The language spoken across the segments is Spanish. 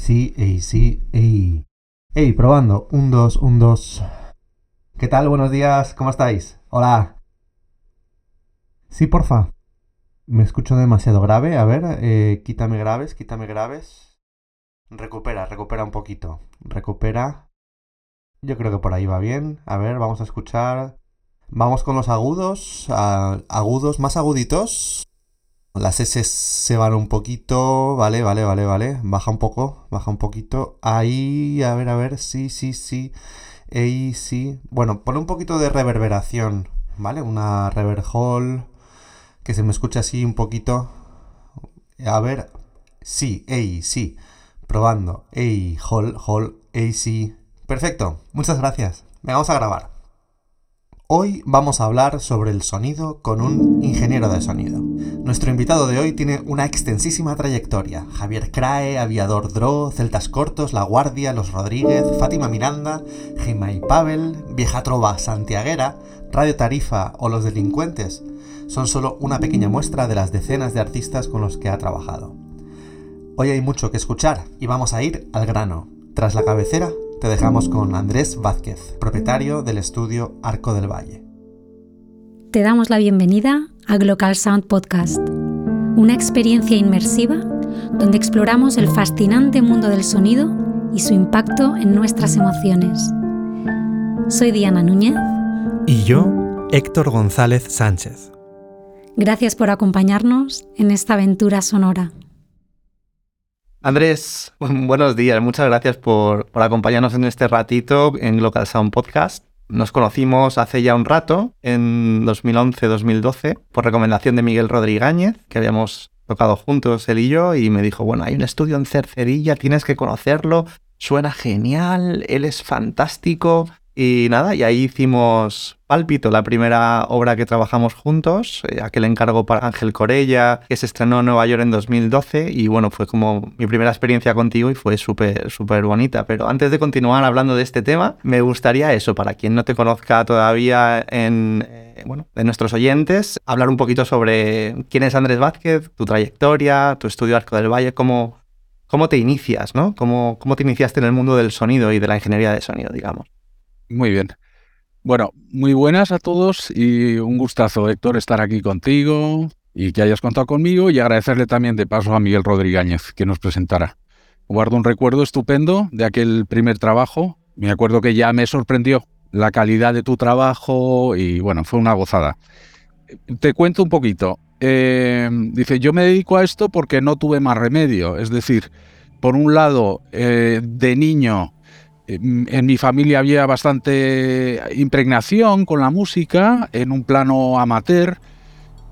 sí, ey, sí, ey. Ey, probando. Un, dos, un, dos. ¿Qué tal? Buenos días. ¿Cómo estáis? Hola. Sí, porfa. Me escucho demasiado grave. A ver, eh, quítame graves, quítame graves. Recupera, recupera un poquito. Recupera. Yo creo que por ahí va bien. A ver, vamos a escuchar. Vamos con los agudos. agudos, más aguditos. Las S se van un poquito. Vale, vale, vale, vale. Baja un poco, baja un poquito. Ahí, a ver, a ver. Sí, sí, sí. Ahí, sí. Bueno, pone un poquito de reverberación. ¿Vale? Una reverb hall. Que se me escucha así un poquito. A ver. Sí, ey, sí. Probando. Ey, hall, hall, ey, sí. Perfecto. Muchas gracias. Me vamos a grabar. Hoy vamos a hablar sobre el sonido con un ingeniero de sonido. Nuestro invitado de hoy tiene una extensísima trayectoria. Javier Crae, Aviador Dro, Celtas Cortos, La Guardia, Los Rodríguez, Fátima Miranda, y Pavel, Vieja Trova Santiaguera, Radio Tarifa o Los Delincuentes son solo una pequeña muestra de las decenas de artistas con los que ha trabajado. Hoy hay mucho que escuchar y vamos a ir al grano. Tras la cabecera, te dejamos con Andrés Vázquez, propietario del estudio Arco del Valle. Te damos la bienvenida a Glocal Sound Podcast, una experiencia inmersiva donde exploramos el fascinante mundo del sonido y su impacto en nuestras emociones. Soy Diana Núñez. Y yo, Héctor González Sánchez. Gracias por acompañarnos en esta aventura sonora. Andrés, buenos días. Muchas gracias por, acompañarnos en este ratito en Local Sound Podcast. Nos conocimos hace ya un rato, en 2011-2012, por recomendación de Miguel Rodríguez, que habíamos tocado juntos él y yo, y me dijo, bueno, hay un estudio en Cercerilla, tienes que conocerlo, suena genial, él es fantástico, y nada, y ahí hicimos Pálpito, la primera obra que trabajamos juntos, eh, aquel encargo para Ángel Corella, que se estrenó en Nueva York en 2012, y bueno, fue como mi primera experiencia contigo y fue súper, súper bonita. Pero antes de continuar hablando de este tema, me gustaría eso, para quien no te conozca todavía en, eh, bueno, de nuestros oyentes, hablar un poquito sobre quién es Andrés Vázquez, tu trayectoria, tu estudio Arco del Valle, cómo, cómo te inicias, ¿no? ¿Cómo, ¿Cómo te iniciaste en el mundo del sonido y de la ingeniería de sonido, digamos? Muy bien. Bueno, muy buenas a todos y un gustazo, Héctor, estar aquí contigo y que hayas contado conmigo y agradecerle también de paso a Miguel Rodríguez que nos presentara. Guardo un recuerdo estupendo de aquel primer trabajo. Me acuerdo que ya me sorprendió la calidad de tu trabajo y bueno, fue una gozada. Te cuento un poquito. Eh, dice, yo me dedico a esto porque no tuve más remedio. Es decir, por un lado, eh, de niño en mi familia había bastante impregnación con la música en un plano amateur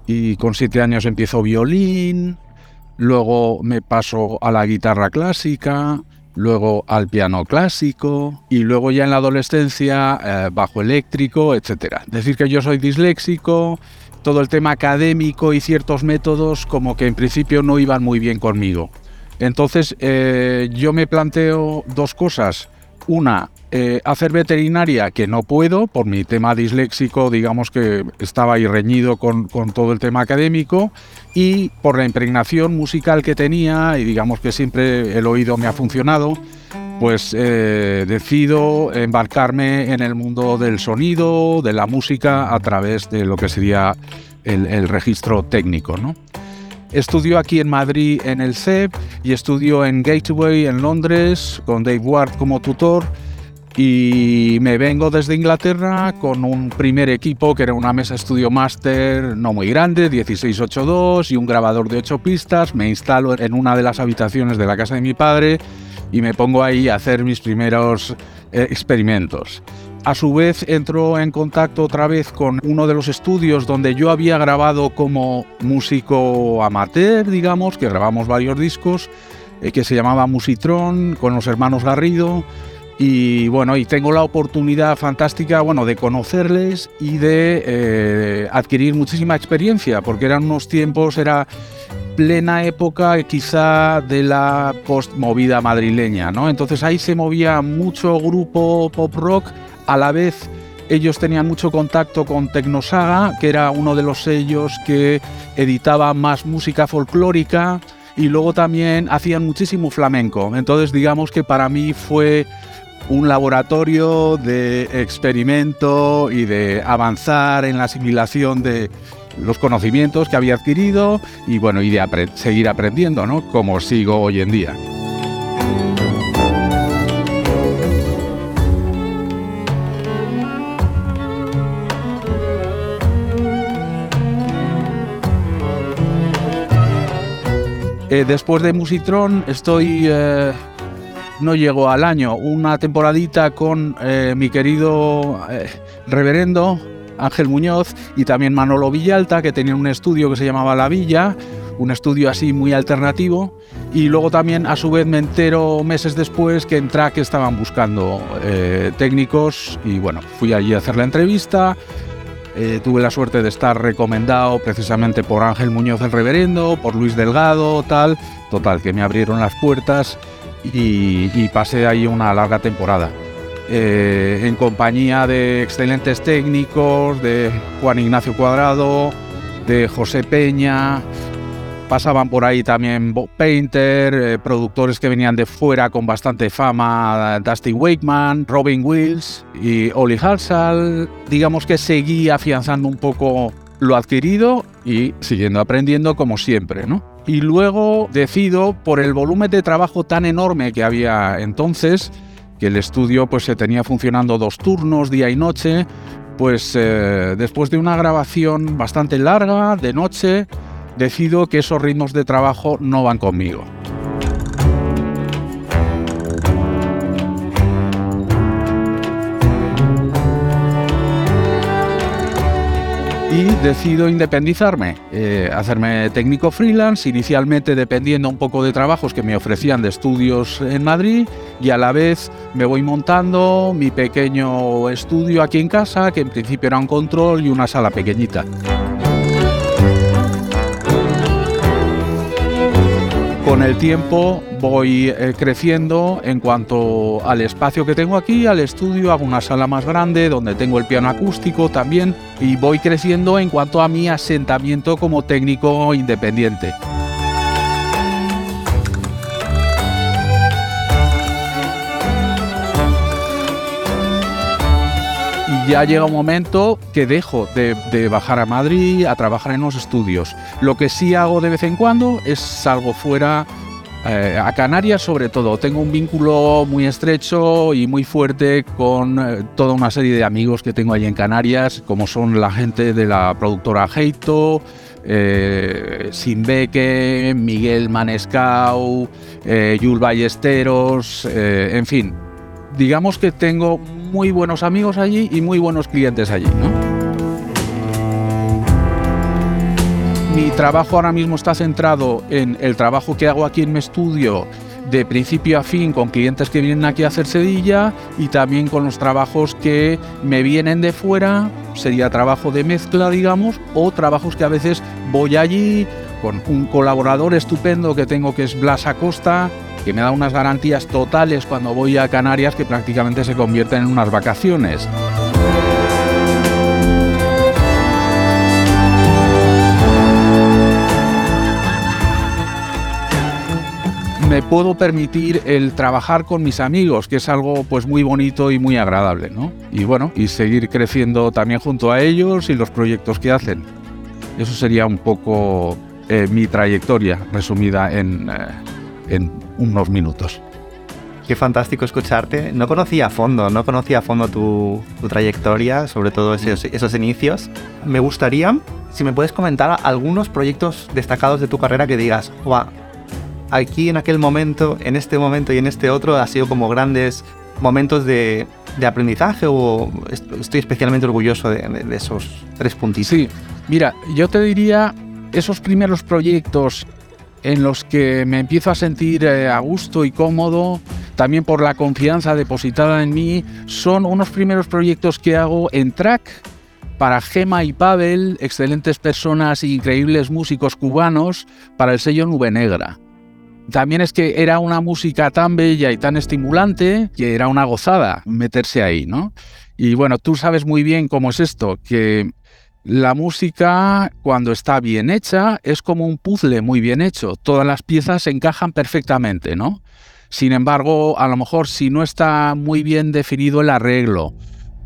y con siete años empiezo violín, luego me paso a la guitarra clásica, luego al piano clásico y luego ya en la adolescencia eh, bajo eléctrico, etc. Decir que yo soy disléxico, todo el tema académico y ciertos métodos como que en principio no iban muy bien conmigo. Entonces eh, yo me planteo dos cosas una, eh, hacer veterinaria, que no puedo, por mi tema disléxico, digamos que estaba ahí reñido con, todo el tema académico, y por la impregnación musical que tenía, y digamos que siempre el oído me ha funcionado, pues eh, decido embarcarme en el mundo del sonido, de la música, a través de lo que sería el, el registro técnico, ¿no? Estudió aquí en Madrid en el CEP y estudió en Gateway en Londres con Dave Ward como tutor y me vengo desde Inglaterra con un primer equipo que era una mesa estudio máster no muy grande, 1682 y un grabador de 8 pistas. Me instalo en una de las habitaciones de la casa de mi padre y me pongo ahí a hacer mis primeros eh, experimentos. A su vez entró en contacto otra vez con uno de los estudios donde yo había grabado como músico amateur, digamos, que grabamos varios discos, eh, que se llamaba Musitron, con los hermanos Garrido. Y bueno, y tengo la oportunidad fantástica, bueno, de conocerles y de eh, adquirir muchísima experiencia, porque eran unos tiempos, era plena época quizá de la post-movida madrileña, ¿no? Entonces ahí se movía mucho grupo pop rock a la vez ellos tenían mucho contacto con Tecnosaga, que era uno de los sellos que editaba más música folclórica, y luego también hacían muchísimo flamenco. Entonces digamos que para mí fue un laboratorio de experimento y de avanzar en la asimilación de los conocimientos que había adquirido y bueno, y de seguir aprendiendo, ¿no? Como sigo hoy en día. Eh, después de Musitron estoy, eh, no llego al año, una temporadita con eh, mi querido reverendo Ángel Muñoz y también Manolo Villalta, que tenía un estudio que se llamaba La Villa, un estudio así muy alternativo. Y luego también a su vez me entero meses después que en Track estaban buscando técnicos y bueno, fui allí a hacer la entrevista. Eh, tuve la suerte de estar recomendado precisamente por Ángel Muñoz el Reverendo, por Luis Delgado, tal. Total, que me abrieron las puertas y, pasé ahí una larga temporada. Eh, en compañía de excelentes técnicos, de Juan Ignacio Cuadrado, de José Peña, Pasaban por ahí también Bob Painter, eh, productores que venían de fuera con bastante fama, Dusty Wakeman, Robin Wills y Oli Halsall. Digamos que seguí afianzando un poco lo adquirido y siguiendo aprendiendo como siempre, ¿no? Y luego decido, por el volumen de trabajo tan enorme que había entonces, que el estudio pues se tenía funcionando dos turnos, día y noche, pues eh, después de una grabación bastante larga, de noche, decido que esos ritmos de trabajo no van conmigo. y decido independizarme, eh, hacerme técnico freelance, inicialmente dependiendo un poco de trabajos que me ofrecían de estudios en Madrid y a la vez me voy montando mi pequeño estudio aquí en casa, que en principio era un control y una sala pequeñita. Con el tiempo voy eh, creciendo en cuanto al espacio que tengo aquí, al estudio, hago una sala más grande donde tengo el piano acústico también y voy creciendo en cuanto a mi asentamiento como técnico independiente. Ya llega un momento que dejo de, bajar a Madrid a trabajar en los estudios. Lo que sí hago de vez en cuando es salgo fuera eh, a Canarias sobre todo. Tengo un vínculo muy estrecho y muy fuerte con eh, toda una serie de amigos que tengo allí en Canarias, como son la gente de la productora Heito, eh, Miguel Manescau, eh, Yul Ballesteros, en fin. Digamos que tengo muy buenos amigos allí y muy buenos clientes allí. Mi trabajo ahora mismo está centrado en el trabajo que hago aquí en mi estudio de principio a fin con clientes que vienen aquí a hacer sedilla y también con los trabajos que me vienen de fuera, sería trabajo de mezcla, digamos, o trabajos que a veces voy allí con un colaborador estupendo que tengo que es Blas Acosta, que me da unas garantías totales cuando voy a Canarias que prácticamente se convierten en unas vacaciones. me puedo permitir el trabajar con mis amigos, que es algo pues muy bonito y muy agradable, ¿no? Y bueno, y seguir creciendo también junto a ellos y los proyectos que hacen. Eso sería un poco eh, mi trayectoria resumida en, eh, en unos minutos. Qué fantástico escucharte. No conocía a fondo, no conocía a fondo tu, trayectoria, sobre todo esos, inicios. Me gustaría, si me puedes comentar algunos proyectos destacados de tu carrera que digas, aquí en aquel momento, en este momento y en este otro, ha sido como grandes momentos de, aprendizaje o estoy especialmente orgulloso de, de, esos tres puntitos. Sí, mira, yo te diría esos primeros proyectos en los que me empiezo a sentir eh, a gusto y cómodo, también por la confianza depositada en mí, son unos primeros proyectos que hago en track para Gema y Pavel, excelentes personas e increíbles músicos cubanos, para el sello Nube Negra. También es que era una música tan bella y tan estimulante que era una gozada meterse ahí, ¿no? Y bueno, tú sabes muy bien cómo es esto, que La música, cuando está bien hecha, es como un puzzle muy bien hecho. Todas las piezas encajan perfectamente, ¿no? Sin embargo, a lo mejor si no está muy bien definido el arreglo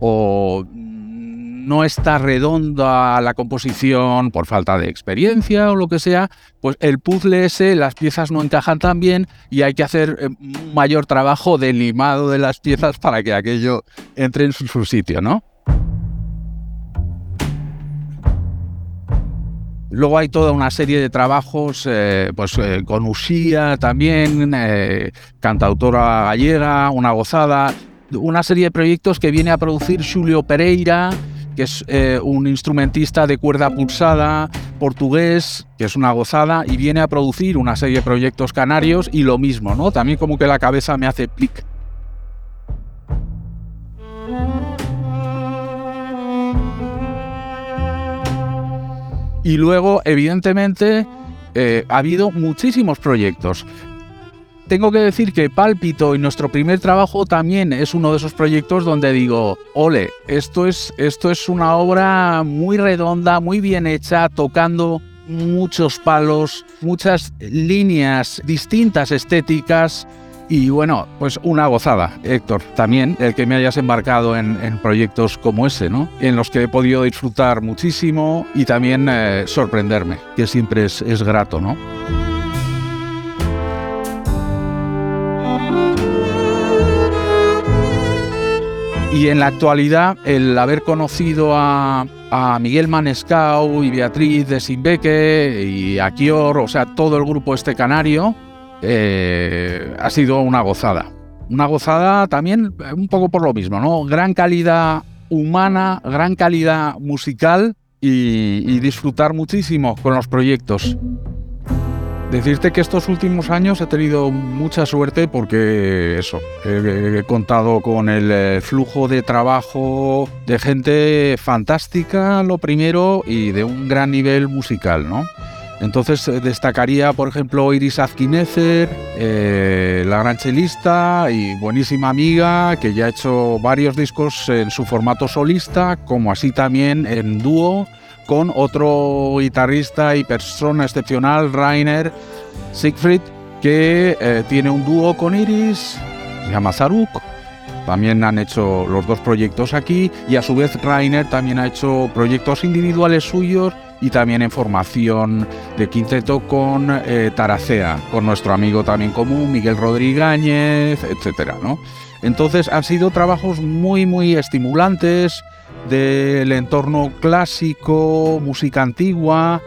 o no está redonda la composición por falta de experiencia o lo que sea, pues el puzzle ese, las piezas no encajan tan bien y hay que hacer eh, un mayor trabajo de limado de las piezas para que aquello entre en su sitio, ¿no? Luego hay toda una serie de trabajos eh, pues, eh, con Usía también, eh, cantautora gallega, una gozada, una serie de proyectos que viene a producir Julio Pereira, que es un instrumentista de cuerda pulsada portugués, que es una gozada, y viene a producir una serie de proyectos canarios y lo mismo, ¿no? También como que la cabeza me hace plic. Y luego, evidentemente, eh, ha habido muchísimos proyectos. Tengo que decir que Pálpito y nuestro primer trabajo también es uno de esos proyectos donde digo, ole, esto es, esto es una obra muy redonda, muy bien hecha, tocando muchos palos, muchas líneas distintas estéticas y bueno, pues una gozada, Héctor, también el que me hayas embarcado en, proyectos como ese, ¿no? En los que he podido disfrutar muchísimo y también eh, sorprenderme, que siempre es, es grato, ¿no? Y en la actualidad, el haber conocido a, a Miguel Manescau y Beatriz de Simbeque y a Kior, o sea, todo el grupo este canario, eh, ha sido una gozada. Una gozada también eh, un poco por lo mismo, ¿no? Gran calidad humana, gran calidad musical y, disfrutar muchísimo con los proyectos. Decirte que estos últimos años he tenido mucha suerte porque eso, he, contado con el eh, flujo de trabajo de gente fantástica, lo primero, y de un gran nivel musical, ¿no? Entonces eh, destacaría, por ejemplo, Iris Azquinezer, eh, la gran chelista y buenísima amiga, que ya ha hecho varios discos en su formato solista, como así también en dúo con otro guitarrista y persona excepcional, Rainer Siegfried, que eh, tiene un dúo con Iris, se llama Zaruk. También han hecho los dos proyectos aquí y a su vez Rainer también ha hecho proyectos individuales suyos y también en formación de quinteto con eh, Taracea, con nuestro amigo también común, Miguel Rodríguez, etcétera, ¿no? Entonces han sido trabajos muy, muy estimulantes del entorno clásico, música antigua,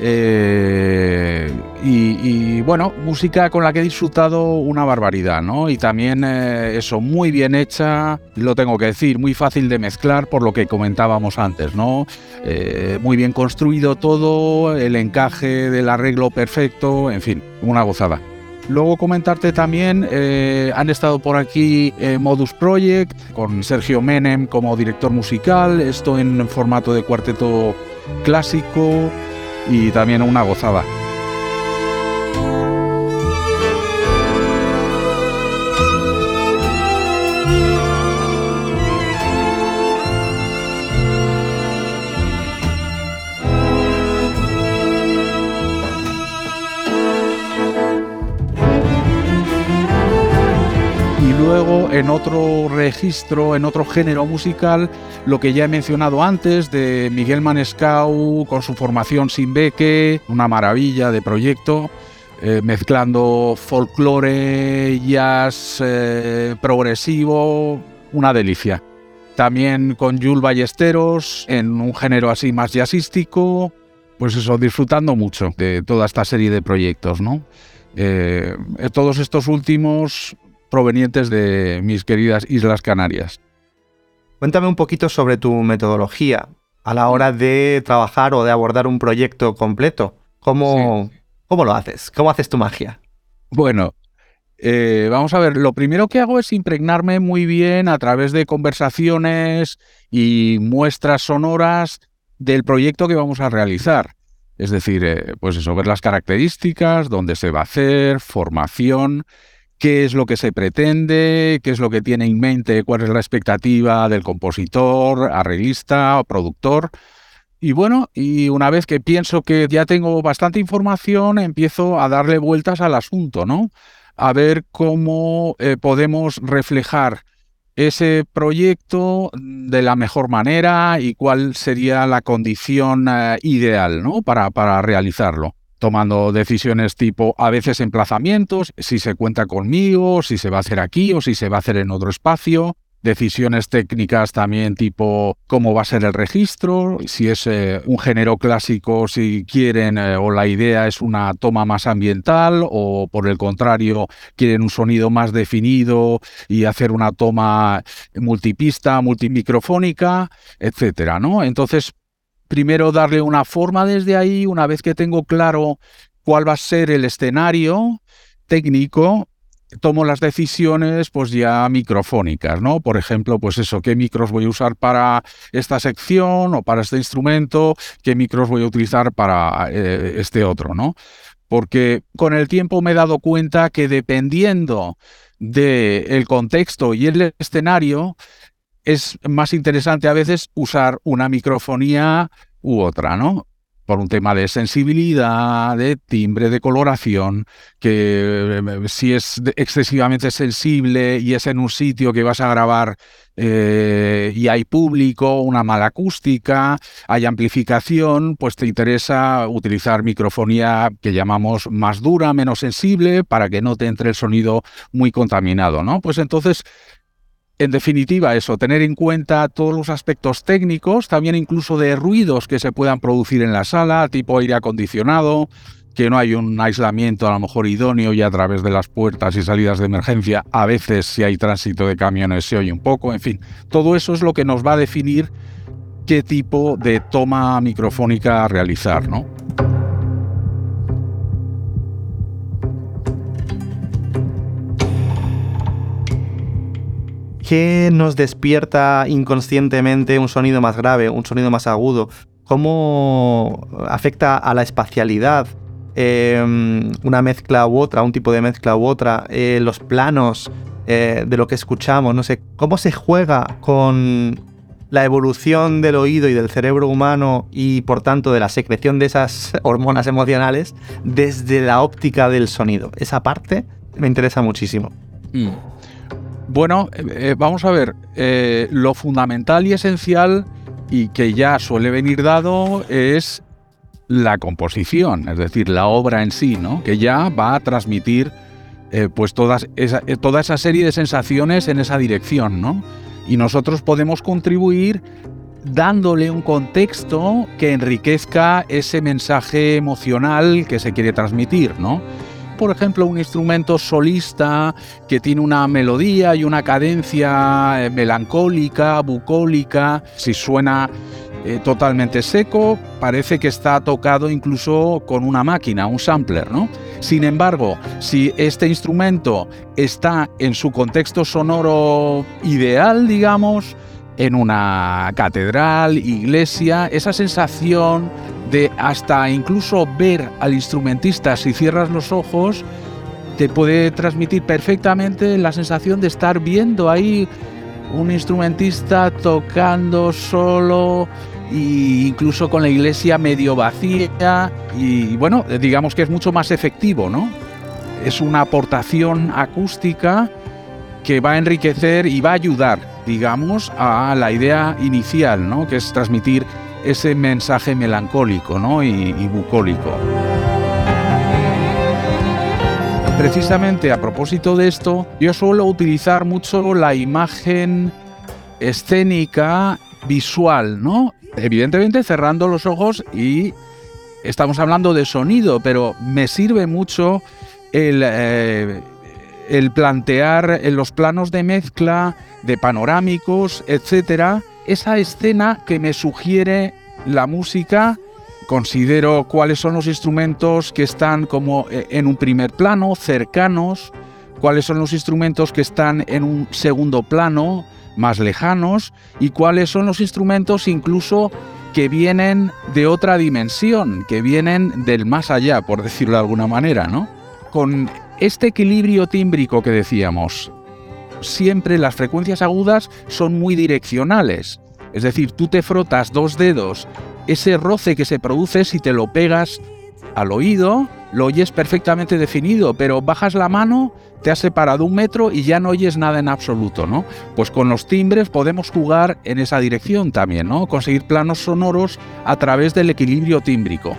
eh, y, bueno, música con la que he disfrutado una barbaridad, ¿no? Y también eh, eso, muy bien hecha, lo tengo que decir, muy fácil de mezclar por lo que comentábamos antes, ¿no? Eh, muy bien construido todo, el encaje del arreglo perfecto, en fin, una gozada. Luego comentarte también, han estado por aquí Modus Project con Sergio Menem como director musical, esto en formato de cuarteto clásico y también una gozada. En otro registro, en otro género musical, lo que ya he mencionado antes de Miguel Manescau con su formación sin beque, una maravilla de proyecto. Eh, mezclando folclore, jazz, eh, progresivo, una delicia. También con Jules Ballesteros, en un género así más jazzístico, pues eso, disfrutando mucho de toda esta serie de proyectos, ¿no? Eh, todos estos últimos provenientes de mis queridas Islas Canarias. Cuéntame un poquito sobre tu metodología a la hora de trabajar o de abordar un proyecto completo. ¿Cómo, ¿cómo lo haces? ¿Cómo haces tu magia? Bueno, eh, vamos a ver, lo primero que hago es impregnarme muy bien a través de conversaciones y muestras sonoras del proyecto que vamos a realizar. Es decir, eh, pues eso, ver las características, dónde se va a hacer, formación, qué es lo que se pretende, qué es lo que tiene en mente, cuál es la expectativa del compositor, arreglista o productor. Y bueno, y una vez que pienso que ya tengo bastante información, empiezo a darle vueltas al asunto, ¿no? A ver cómo eh, podemos reflejar ese proyecto de la mejor manera y cuál sería la condición eh, ideal ¿no? para, para realizarlo tomando decisiones tipo a veces emplazamientos, si se cuenta conmigo, si se va a hacer aquí o si se va a hacer en otro espacio, decisiones técnicas también tipo cómo va a ser el registro, si es eh, un género clásico, si quieren eh, o la idea es una toma más ambiental o por el contrario quieren un sonido más definido y hacer una toma multipista, multimicrofónica, etcétera, ¿no? Entonces, primero darle una forma desde ahí, una vez que tengo claro cuál va a ser el escenario técnico, tomo las decisiones pues ya microfónicas, ¿no? Por ejemplo, pues eso, qué micros voy a usar para esta sección o para este instrumento, qué micros voy a utilizar para eh, este otro, ¿no? Porque con el tiempo me he dado cuenta que dependiendo del contexto y el escenario, es más interesante a veces usar una microfonía u otra, ¿no? por un tema de sensibilidad, de timbre, de coloración, que eh, si es excesivamente sensible y es en un sitio que vas a grabar eh, y hay público, una mala acústica, hay amplificación, pues te interesa utilizar microfonía que llamamos más dura, menos sensible, para que no te entre el sonido muy contaminado, ¿no? Pues entonces en definitiva, eso, tener en cuenta todos los aspectos técnicos, también incluso de ruidos que se puedan producir en la sala, tipo aire acondicionado, que no hay un aislamiento a lo mejor idóneo y a través de las puertas y salidas de emergencia, a veces si hay tránsito de camiones se oye un poco, en fin, todo eso es lo que nos va a definir qué tipo de toma microfónica realizar, ¿no? ¿Qué nos despierta inconscientemente un sonido más grave, un sonido más agudo? ¿Cómo afecta a la espacialidad em, una mezcla u otra, un tipo de mezcla u otra, eh, los planos eh, de lo que escuchamos? No sé, ¿cómo se juega con la evolución del oído y del cerebro humano y por tanto de la secreción de esas hormonas emocionales desde la óptica del sonido? Esa parte me interesa muchísimo. Mm. Bueno, eh, eh, vamos a ver, eh, lo fundamental y esencial y que ya suele venir dado es la composición, es decir, la obra en sí, ¿no? Que ya va a transmitir pues todas esa, toda esa serie de sensaciones en esa dirección, ¿no? Y nosotros podemos contribuir dándole un contexto que enriquezca ese mensaje emocional que se quiere transmitir, ¿no? Por ejemplo, un instrumento solista que tiene una melodía y una cadencia eh, melancólica, bucólica, si suena eh, totalmente seco, parece que está tocado incluso con una máquina, un sampler, ¿no? Sin embargo, si este instrumento está en su contexto sonoro ideal, digamos, en una catedral, iglesia, esa sensación de hasta incluso ver al instrumentista si cierras los ojos, te puede transmitir perfectamente la sensación de estar viendo ahí un instrumentista tocando solo e incluso con la iglesia medio vacía y bueno, digamos que es mucho más efectivo, ¿no? Es una aportación acústica que va a enriquecer y va a ayudar, digamos, a la idea inicial, ¿no? Que es transmitir ese mensaje melancólico ¿no? y, bucólico. Precisamente a propósito de esto, yo suelo utilizar mucho la imagen escénica visual, ¿no? Evidentemente cerrando los ojos y estamos hablando de sonido, pero me sirve mucho el, eh, el plantear los planos de mezcla, de panorámicos, etcétera, esa escena que me sugiere la música, considero cuáles son los instrumentos que están como eh, en un primer plano, cercanos, cuáles son los instrumentos que están en un segundo plano, más lejanos, y cuáles son los instrumentos incluso que vienen de otra dimensión, que vienen del más allá, por decirlo de alguna manera, ¿no? Con este equilibrio tímbrico que decíamos, siempre las frecuencias agudas son muy direccionales. Es decir, tú te frotas dos dedos ese roce que se produce si te lo pegas al oído, lo oyes perfectamente definido, pero bajas la mano, te has separado un metro y ya no oyes nada en absoluto, ¿no? Pues con los timbres podemos jugar en esa dirección también, ¿no? Conseguir planos sonoros a través del equilibrio tímbrico.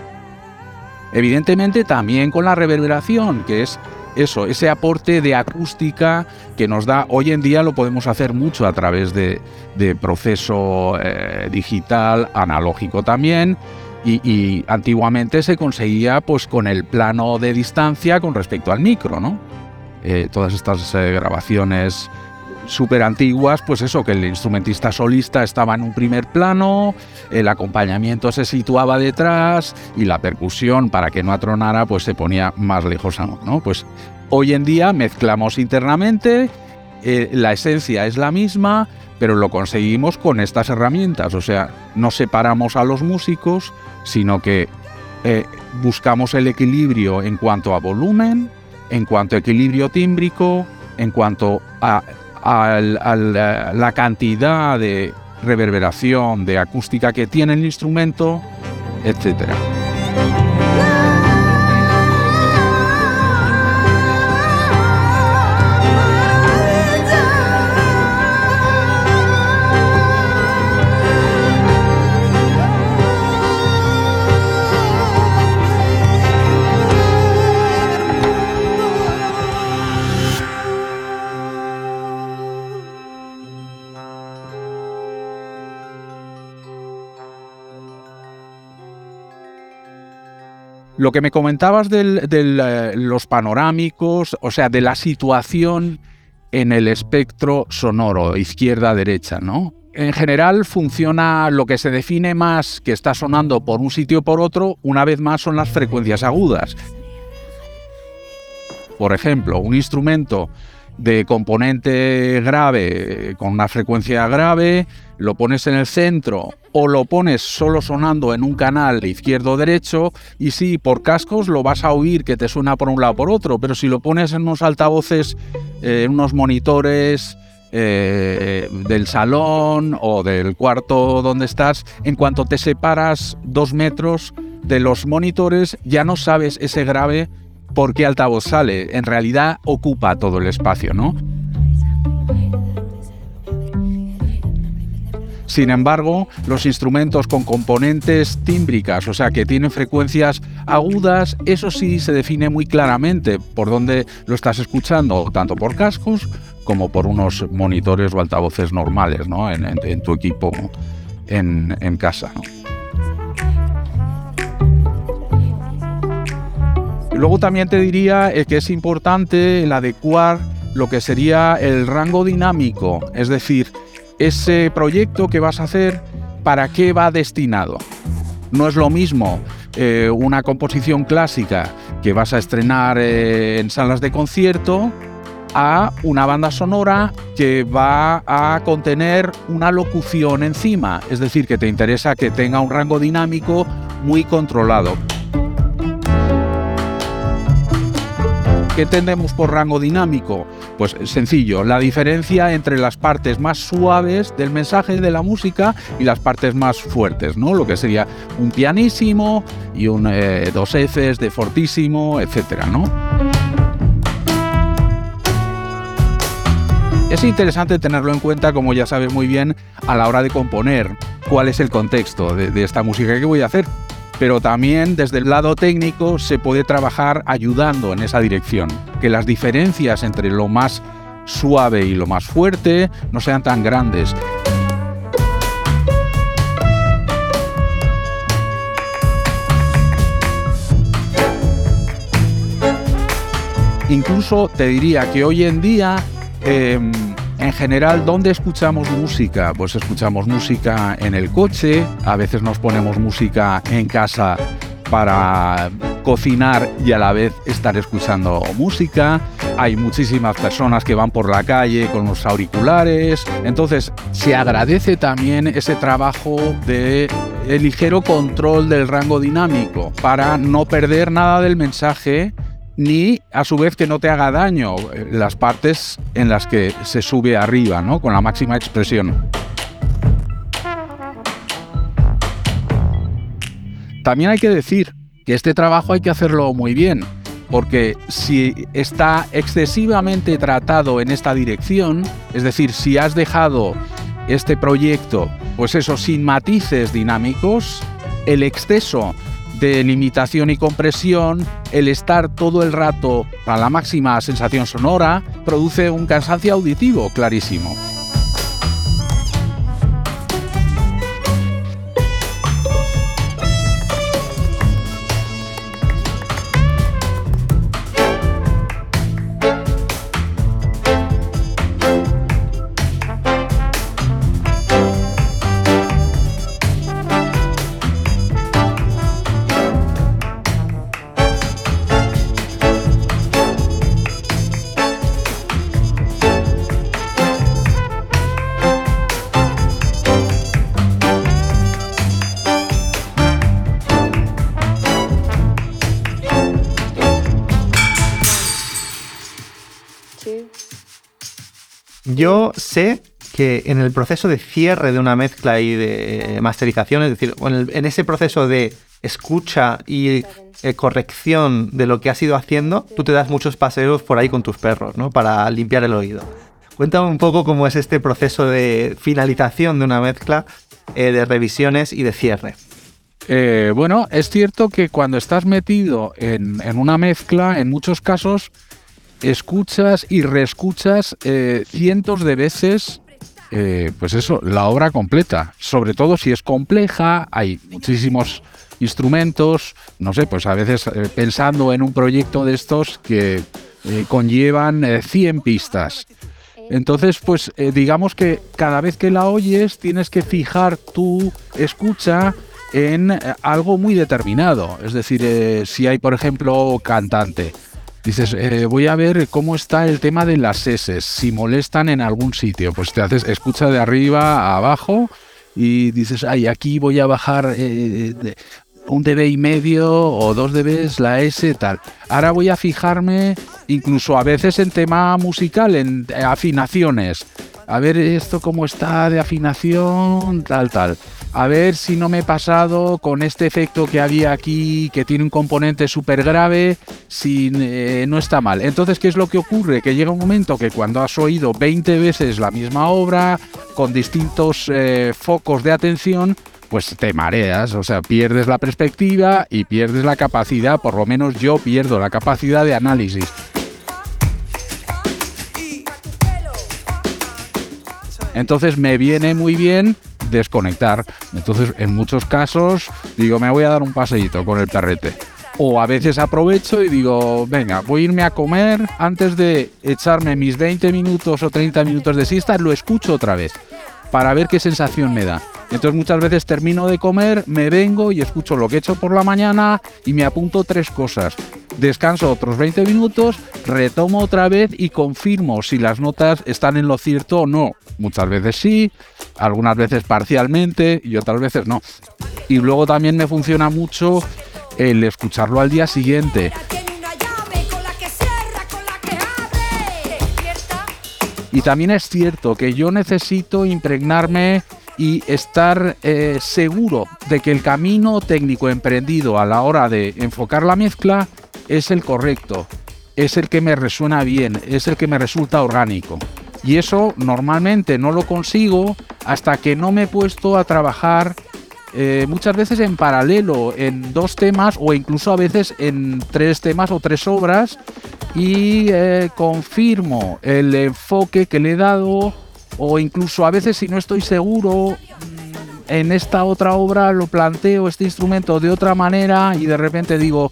Evidentemente también con la reverberación, que es eso, ese aporte de acústica que nos da, hoy en día lo podemos hacer mucho a través de, proceso eh, digital, analógico también, y, antiguamente se conseguía pues con el plano de distancia con respecto al micro, ¿no? Eh, todas estas eh, grabaciones súper antiguas, pues eso, que el instrumentista solista estaba en un primer plano, el acompañamiento se situaba detrás y la percusión, para que no atronara, pues se ponía más lejos, ¿no? Pues hoy en día mezclamos internamente, eh, la esencia es la misma, pero lo conseguimos con estas herramientas, o sea, no separamos a los músicos, sino que eh, buscamos el equilibrio en cuanto a volumen, en cuanto a equilibrio tímbrico, en cuanto a, la cantidad de reverberación, de acústica que tiene el instrumento, etcétera. Lo que me comentabas de eh, los panorámicos, o sea, de la situación en el espectro sonoro, izquierda-derecha, ¿no? En general funciona lo que se define más que está sonando por un sitio o por otro, una vez más son las frecuencias agudas. Por ejemplo, un instrumento de componente grave con una frecuencia grave, lo pones en el centro o lo pones solo sonando en un canal izquierdo derecho y sí, por cascos lo vas a oír que te suena por un lado por otro, pero si lo pones en unos altavoces, eh, en unos monitores eh, del salón o del cuarto donde estás, en cuanto te separas dos metros de los monitores ya no sabes ese grave por qué altavoz sale. En realidad ocupa todo el espacio, ¿no? Sin embargo, los instrumentos con componentes tímbricas, o sea, que tienen frecuencias agudas, eso sí se define muy claramente por dónde lo estás escuchando, tanto por cascos como por unos monitores o altavoces normales, ¿no? En, tu equipo en, casa, ¿no? Luego también te diría eh, que es importante el adecuar lo que sería el rango dinámico, es decir, ese proyecto que vas a hacer, ¿para qué va destinado? No es lo mismo eh, una composición clásica que vas a estrenar eh, en salas de concierto a una banda sonora que va a contener una locución encima, es decir, que te interesa que tenga un rango dinámico muy controlado. ¿Qué entendemos por rango dinámico? Pues sencillo, la diferencia entre las partes más suaves del mensaje de la música y las partes más fuertes, ¿no? Lo que sería un pianísimo y un eh, dos Fs de fortísimo, etcétera, ¿no? Es interesante tenerlo en cuenta, como ya sabes muy bien, a la hora de componer cuál es el contexto de, de esta música que voy a hacer pero también desde el lado técnico se puede trabajar ayudando en esa dirección, que las diferencias entre lo más suave y lo más fuerte no sean tan grandes. Incluso te diría que hoy en día em, en general, ¿dónde escuchamos música? Pues escuchamos música en el coche, a veces nos ponemos música en casa para cocinar y a la vez estar escuchando música. Hay muchísimas personas que van por la calle con los auriculares. Entonces, se agradece también ese trabajo de ligero control del rango dinámico para no perder nada del mensaje ni a su vez que no te haga daño eh, las partes en las que se sube arriba, ¿no? Con la máxima expresión. También hay que decir que este trabajo hay que hacerlo muy bien, porque si está excesivamente tratado en esta dirección, es decir, si has dejado este proyecto, pues eso, sin matices dinámicos, el exceso de limitación y compresión, el estar todo el rato a la máxima sensación sonora, produce un cansancio auditivo clarísimo. Yo sé que en el proceso de cierre de una mezcla y de masterización, es decir, en, ese proceso de escucha y eh, corrección de lo que has ido haciendo, tú te das muchos paseos por ahí con tus perros, ¿no? Para limpiar el oído. Cuéntame un poco cómo es este proceso de finalización de una mezcla, eh, de revisiones y de cierre. Eh, bueno, es cierto que cuando estás metido en, una mezcla, en muchos casos, escuchas y reescuchas eh, cientos de veces, eh, pues eso, la obra completa. Sobre todo si es compleja, hay muchísimos instrumentos, no sé, pues a veces eh, pensando en un proyecto de estos que conllevan 100 pistas. Entonces, pues digamos que cada vez que la oyes tienes que fijar tu escucha en algo muy determinado. Es decir, si hay, por ejemplo, cantante, dices, eh, voy a ver cómo está el tema de las S, si molestan en algún sitio, pues te haces, escucha de arriba a abajo y dices, ay, aquí voy a bajar eh, un dB y medio o dos dBs la S, tal. Ahora voy a fijarme incluso a veces en tema musical, en afinaciones. A ver esto cómo está de afinación, tal, tal a ver si no me he pasado con este efecto que había aquí, que tiene un componente súper grave, si eh, no está mal. Entonces, ¿qué es lo que ocurre? Que llega un momento que cuando has oído 20 veces la misma obra, con distintos eh, focos de atención, pues te mareas, o sea, pierdes la perspectiva y pierdes la capacidad, por lo menos yo pierdo la capacidad de análisis. Entonces me viene muy bien desconectar. Entonces, en muchos casos, digo, me voy a dar un paseíto con el perrete. O a veces aprovecho y digo, venga, voy a irme a comer antes de echarme mis 20 minutos o 30 minutos de siesta, lo escucho otra vez para ver qué sensación me da. Entonces muchas veces termino de comer, me vengo y escucho lo que he hecho por la mañana y me apunto tres cosas. Descanso otros 20 minutos, retomo otra vez y confirmo si las notas están en lo cierto o no. Muchas veces sí, algunas veces parcialmente y otras veces no. Y luego también me funciona mucho el escucharlo al día siguiente. Y también es cierto que yo necesito impregnarme y estar eh, seguro de que el camino técnico emprendido a la hora de enfocar la mezcla es el correcto, es el que me resuena bien, es el que me resulta orgánico. Y eso normalmente no lo consigo hasta que no me he puesto a trabajar eh, muchas veces en paralelo en dos temas o incluso a veces en tres temas o tres obras y eh, confirmo el enfoque que le he dado o incluso a veces si no estoy seguro mm, en esta otra obra lo planteo este instrumento de otra manera y de repente digo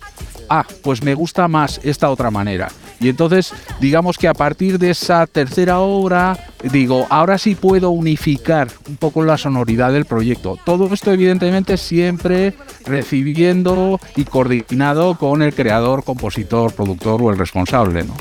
ah pues me gusta más esta otra manera y entonces, digamos que a partir de esa tercera obra, digo, ahora sí puedo unificar un poco la sonoridad del proyecto. Todo esto, evidentemente, siempre recibiendo y coordinado con el creador, compositor, productor o el responsable, ¿no?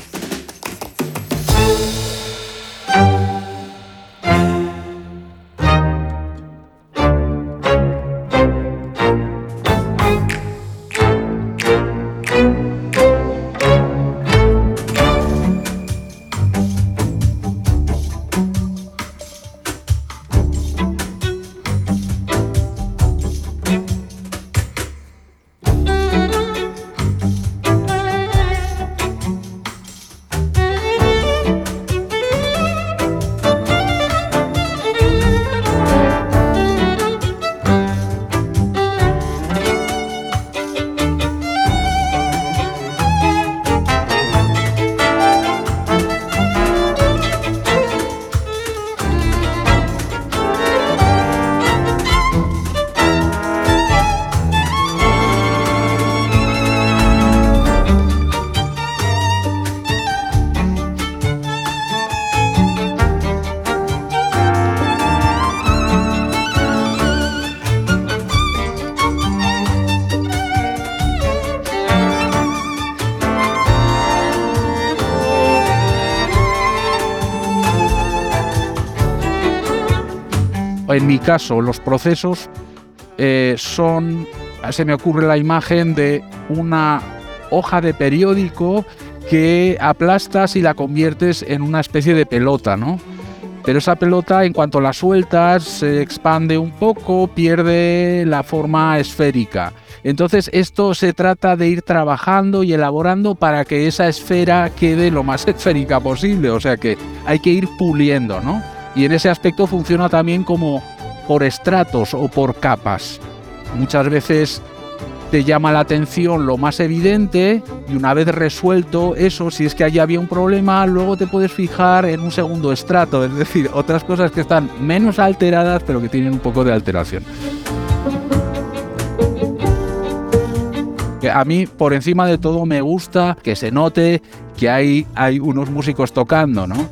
En mi caso, los procesos eh, son, se me ocurre la imagen de una hoja de periódico que aplastas y la conviertes en una especie de pelota, ¿no? Pero esa pelota, en cuanto la sueltas, se expande un poco, pierde la forma esférica. Entonces esto se trata de ir trabajando y elaborando para que esa esfera quede lo más esférica posible. O sea que hay que ir puliendo, ¿no? Y en ese aspecto funciona también como por estratos o por capas. Muchas veces te llama la atención lo más evidente y una vez resuelto eso, si es que allí había un problema, luego te puedes fijar en un segundo estrato, es decir, otras cosas que están menos alteradas pero que tienen un poco de alteración. A mí, por encima de todo, me gusta que se note que hay, hay unos músicos tocando, ¿no?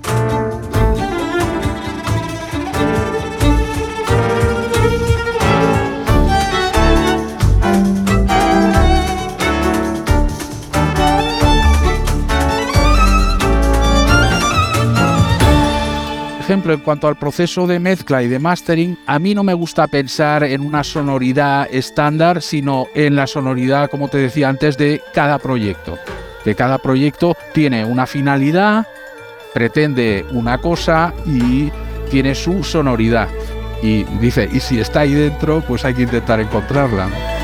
Ejemplo, en cuanto al proceso de mezcla y de mastering, a mí no me gusta pensar en una sonoridad estándar, sino en la sonoridad, como te decía antes, de cada proyecto. Que cada proyecto tiene una finalidad, pretende una cosa y tiene su sonoridad. Y dice, y si está ahí dentro, pues hay que intentar encontrarla.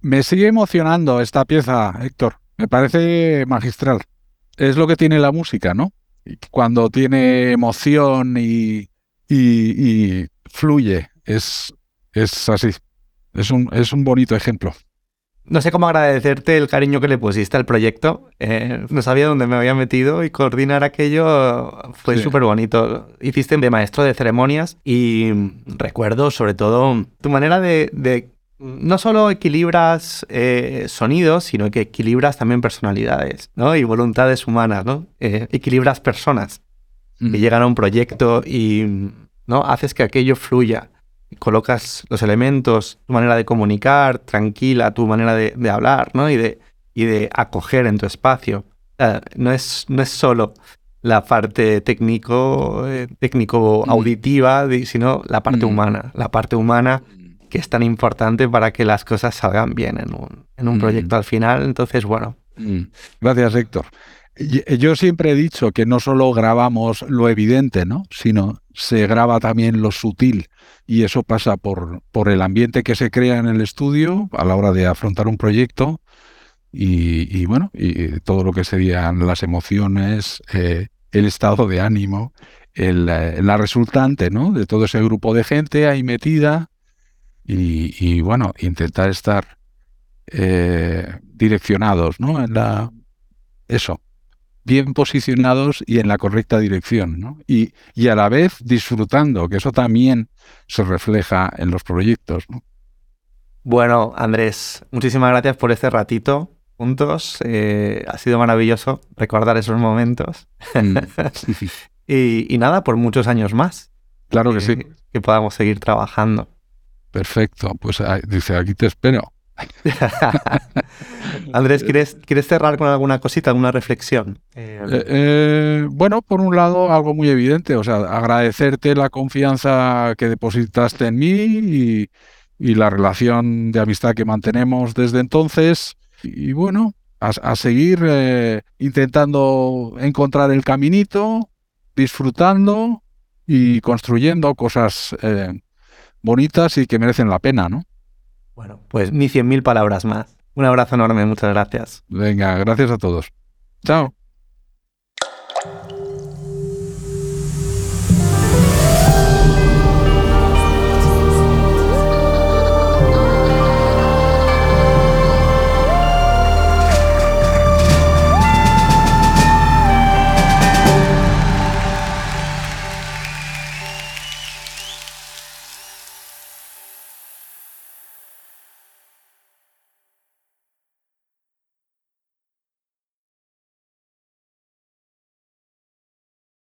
Me sigue emocionando esta pieza, Héctor. Me parece magistral. Es lo que tiene la música, ¿no? Cuando tiene emoción y, fluye. Es, es así. Es un, es un bonito ejemplo. No sé cómo agradecerte el cariño que le pusiste al proyecto. Eh, no sabía dónde me había metido y coordinar aquello fue súper bonito. Hiciste de maestro de ceremonias y recuerdo sobre todo tu manera de no solo equilibras eh, sonidos, sino que equilibras también personalidades, ¿no? Y voluntades humanas, ¿no? Eh, equilibras personas que llegan a un proyecto y, ¿no? Haces que aquello fluya. Colocas los elementos, tu manera de comunicar, tranquila, tu manera de, hablar, ¿no? Y de, y de acoger en tu espacio. no, es, no es solo la parte técnico, eh, técnico auditiva, sino la parte humana. La parte humana que es tan importante para que las cosas salgan bien en un, en un mm. proyecto al final. Entonces, bueno. Mm. Gracias, Héctor. Yo siempre he dicho que no solo grabamos lo evidente, ¿no? sino se graba también lo sutil. Y eso pasa por, por el ambiente que se crea en el estudio a la hora de afrontar un proyecto y, bueno, y todo lo que serían las emociones, eh, el estado de ánimo, el, la resultante ¿no? de todo ese grupo de gente ahí metida y, bueno, intentar estar eh, direccionados, ¿no? En la eso, bien posicionados y en la correcta dirección, ¿no? Y, y, a la vez disfrutando, que eso también se refleja en los proyectos, ¿no? Bueno, Andrés, muchísimas gracias por este ratito juntos. Eh, ha sido maravilloso recordar esos momentos. Mm. y, y, nada, por muchos años más. Claro que sí. Que podamos seguir trabajando. Perfecto. Pues dice, aquí te espero. Andrés, ¿quieres, ¿quieres cerrar con alguna cosita, alguna reflexión? Eh, eh, bueno, por un lado, algo muy evidente, o sea, agradecerte la confianza que depositaste en mí y, la relación de amistad que mantenemos desde entonces. Y, bueno, a, seguir eh, intentando encontrar el caminito, disfrutando y construyendo cosas bonitas y que merecen la pena, ¿no? Bueno, pues ni cien mil palabras más. Un abrazo enorme, muchas gracias. Venga, gracias a todos. Chao.